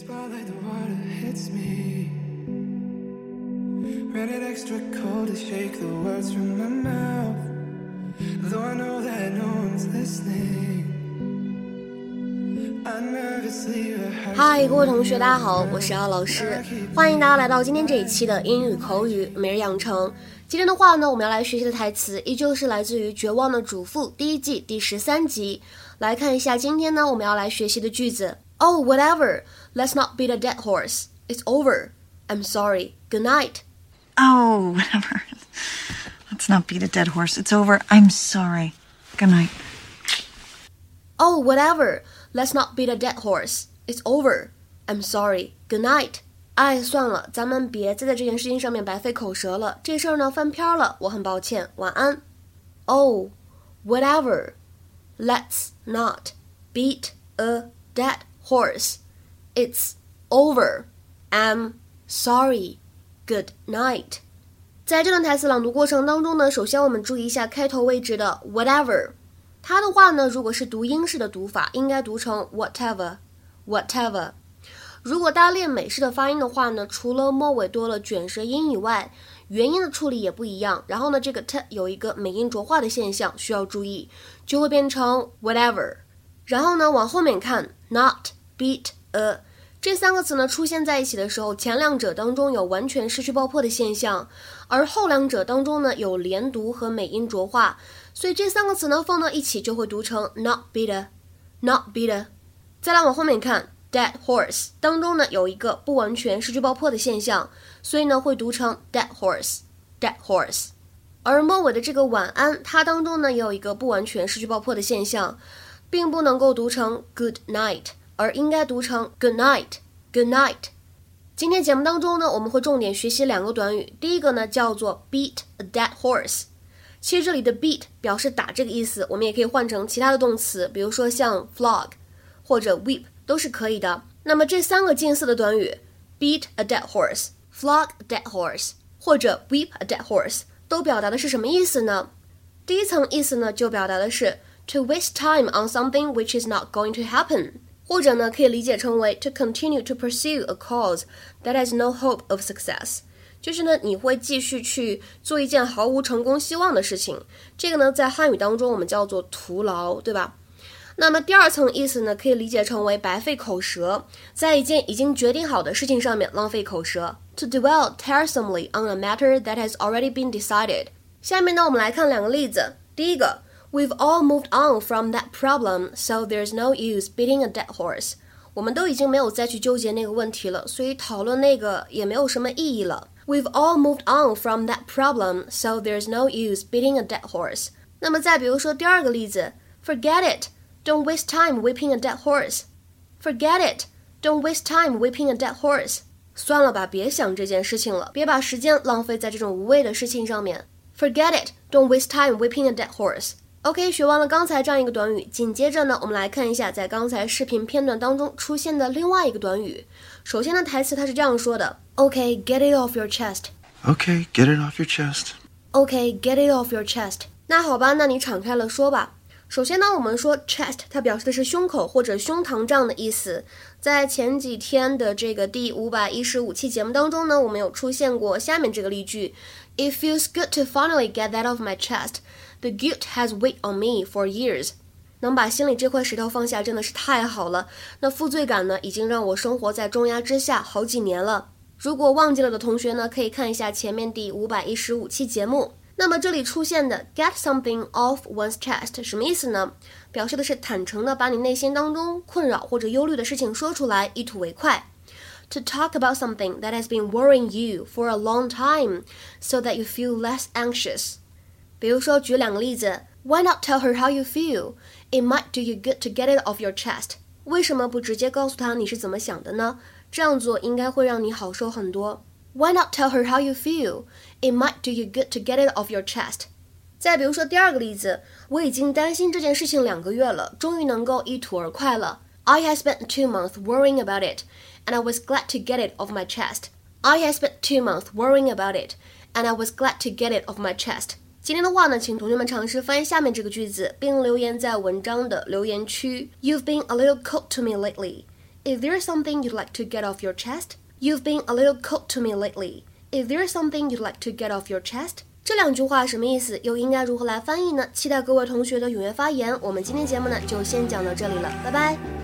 Spotlight, the water hits me. Rated extra cold to shake the words from my mouth. Though I know that no one's listening. I nervously rehearse 嗨，各位同学，大家好，我是姚老师，欢迎大家来到今天这一期的英语口语每日养成。今天的话呢，我们要来学习的台词依旧是来自于《绝望的主妇》第一季第十三集。来看一下今天呢我们要来学习的句子。Oh, whatever. Let's not beat a dead horse. It's over. I'm sorry. Good night. Oh, whatever. Let's not beat a dead horse. It's over. I'm sorry. Good night. Oh, whatever. Let's not beat a dead horse. It's over. I'm sorry. Good night. 哎，算了，咱们别再在这件事情上面白费口舌了。这事儿呢翻篇儿了，我很抱歉。晚安。Oh, whatever. Let's not beat a dead horse. It's over. I'm sorry. Good night. 在这段台词朗读过程当中呢，首先我们注意一下开头位置的 whatever。它的话呢，如果是读英式的读法，应该读成 whatever，whatever。如果大家练美式的发音的话呢，除了末尾多了卷舌音以外，元音的处理也不一样。然后呢，这个 t 有一个美音浊化的现象，需要注意，就会变成 whatever。然后呢，往后面看，not beat a 这三个词呢出现在一起的时候，前两者当中有完全失去爆破的现象，而后两者当中呢有连读和美音浊化，所以这三个词呢放到一起就会读成 not beat a，not beat a。再来往后面看。Dead horse 当中呢有一个不完全失去爆破的现象，所以呢会读成 dead horse，dead horse。而末尾的这个晚安，它当中呢也有一个不完全失去爆破的现象，并不能够读成 good night，而应该读成 good night，good night。今天节目当中呢，我们会重点学习两个短语，第一个呢叫做 beat a dead horse。其实这里的 beat 表示打这个意思，我们也可以换成其他的动词，比如说像 flog 或者 whip。都是可以的。那么这三个近似的短语，beat a dead horse、flog a dead horse 或者 whip a dead horse，都表达的是什么意思呢？第一层意思呢，就表达的是 to waste time on something which is not going to happen，或者呢，可以理解成为 to continue to pursue a cause that has no hope of success，就是呢，你会继续去做一件毫无成功希望的事情。这个呢，在汉语当中我们叫做徒劳，对吧？那么第二层意思呢，可以理解成为白费口舌，在一件已经决定好的事情上面浪费口舌。To dwell tiresomely on a matter that has already been decided。下面呢，我们来看两个例子。第一个 ，We've all moved on from that problem, so there's no use beating a dead horse。我们都已经没有再去纠结那个问题了，所以讨论那个也没有什么意义了。We've all moved on from that problem, so there's no use beating a dead horse。那么再比如说第二个例子，Forget it。Don't waste time whipping a dead horse. Forget it. Don't waste time whipping a dead horse. 算了吧，别想这件事情了，别把时间浪费在这种无谓的事情上面。Forget it. Don't waste time whipping a dead horse. OK，学完了刚才这样一个短语，紧接着呢，我们来看一下在刚才视频片段当中出现的另外一个短语。首先呢，台词它是这样说的：OK，get it off your chest. Okay, get it off your chest. OK，get it off your chest. 那好吧，那你敞开了说吧。首先呢，我们说 chest，它表示的是胸口或者胸膛这样的意思。在前几天的这个第五百一十五期节目当中呢，我们有出现过下面这个例句：It feels good to finally get that off my chest. The guilt has weighed on me for years. 能把心里这块石头放下真的是太好了。那负罪感呢，已经让我生活在重压之下好几年了。如果忘记了的同学呢，可以看一下前面第五百一十五期节目。那么这里出现的 get something off one's chest 什么意思呢？表示的是坦诚的把你内心当中困扰或者忧虑的事情说出来，一吐为快。To talk about something that has been worrying you for a long time, so that you feel less anxious。比如说，举两个例子：Why not tell her how you feel? It might do you good to get it off your chest。为什么不直接告诉她你是怎么想的呢？这样做应该会让你好受很多。Why not tell her how you feel? It might do you good to get it off your chest. 再比如说第二个例子，我已经担心这件事情两个月了，终于能够一吐而快了。I had spent two months worrying about it, and I was glad to get it off my chest. I had spent two months worrying about it, and I was glad to get it off my chest. 今天的话呢，请同学们尝试翻译下面这个句子，并留言在文章的留言区。You've been a little cold to me lately. Is there something you'd like to get off your chest? You've been a little cold to me lately. Is there something you'd like to get off your chest? 这两句话什么意思？又应该如何来翻译呢？期待各位同学的踊跃发言。我们今天节目呢就先讲到这里了，拜拜。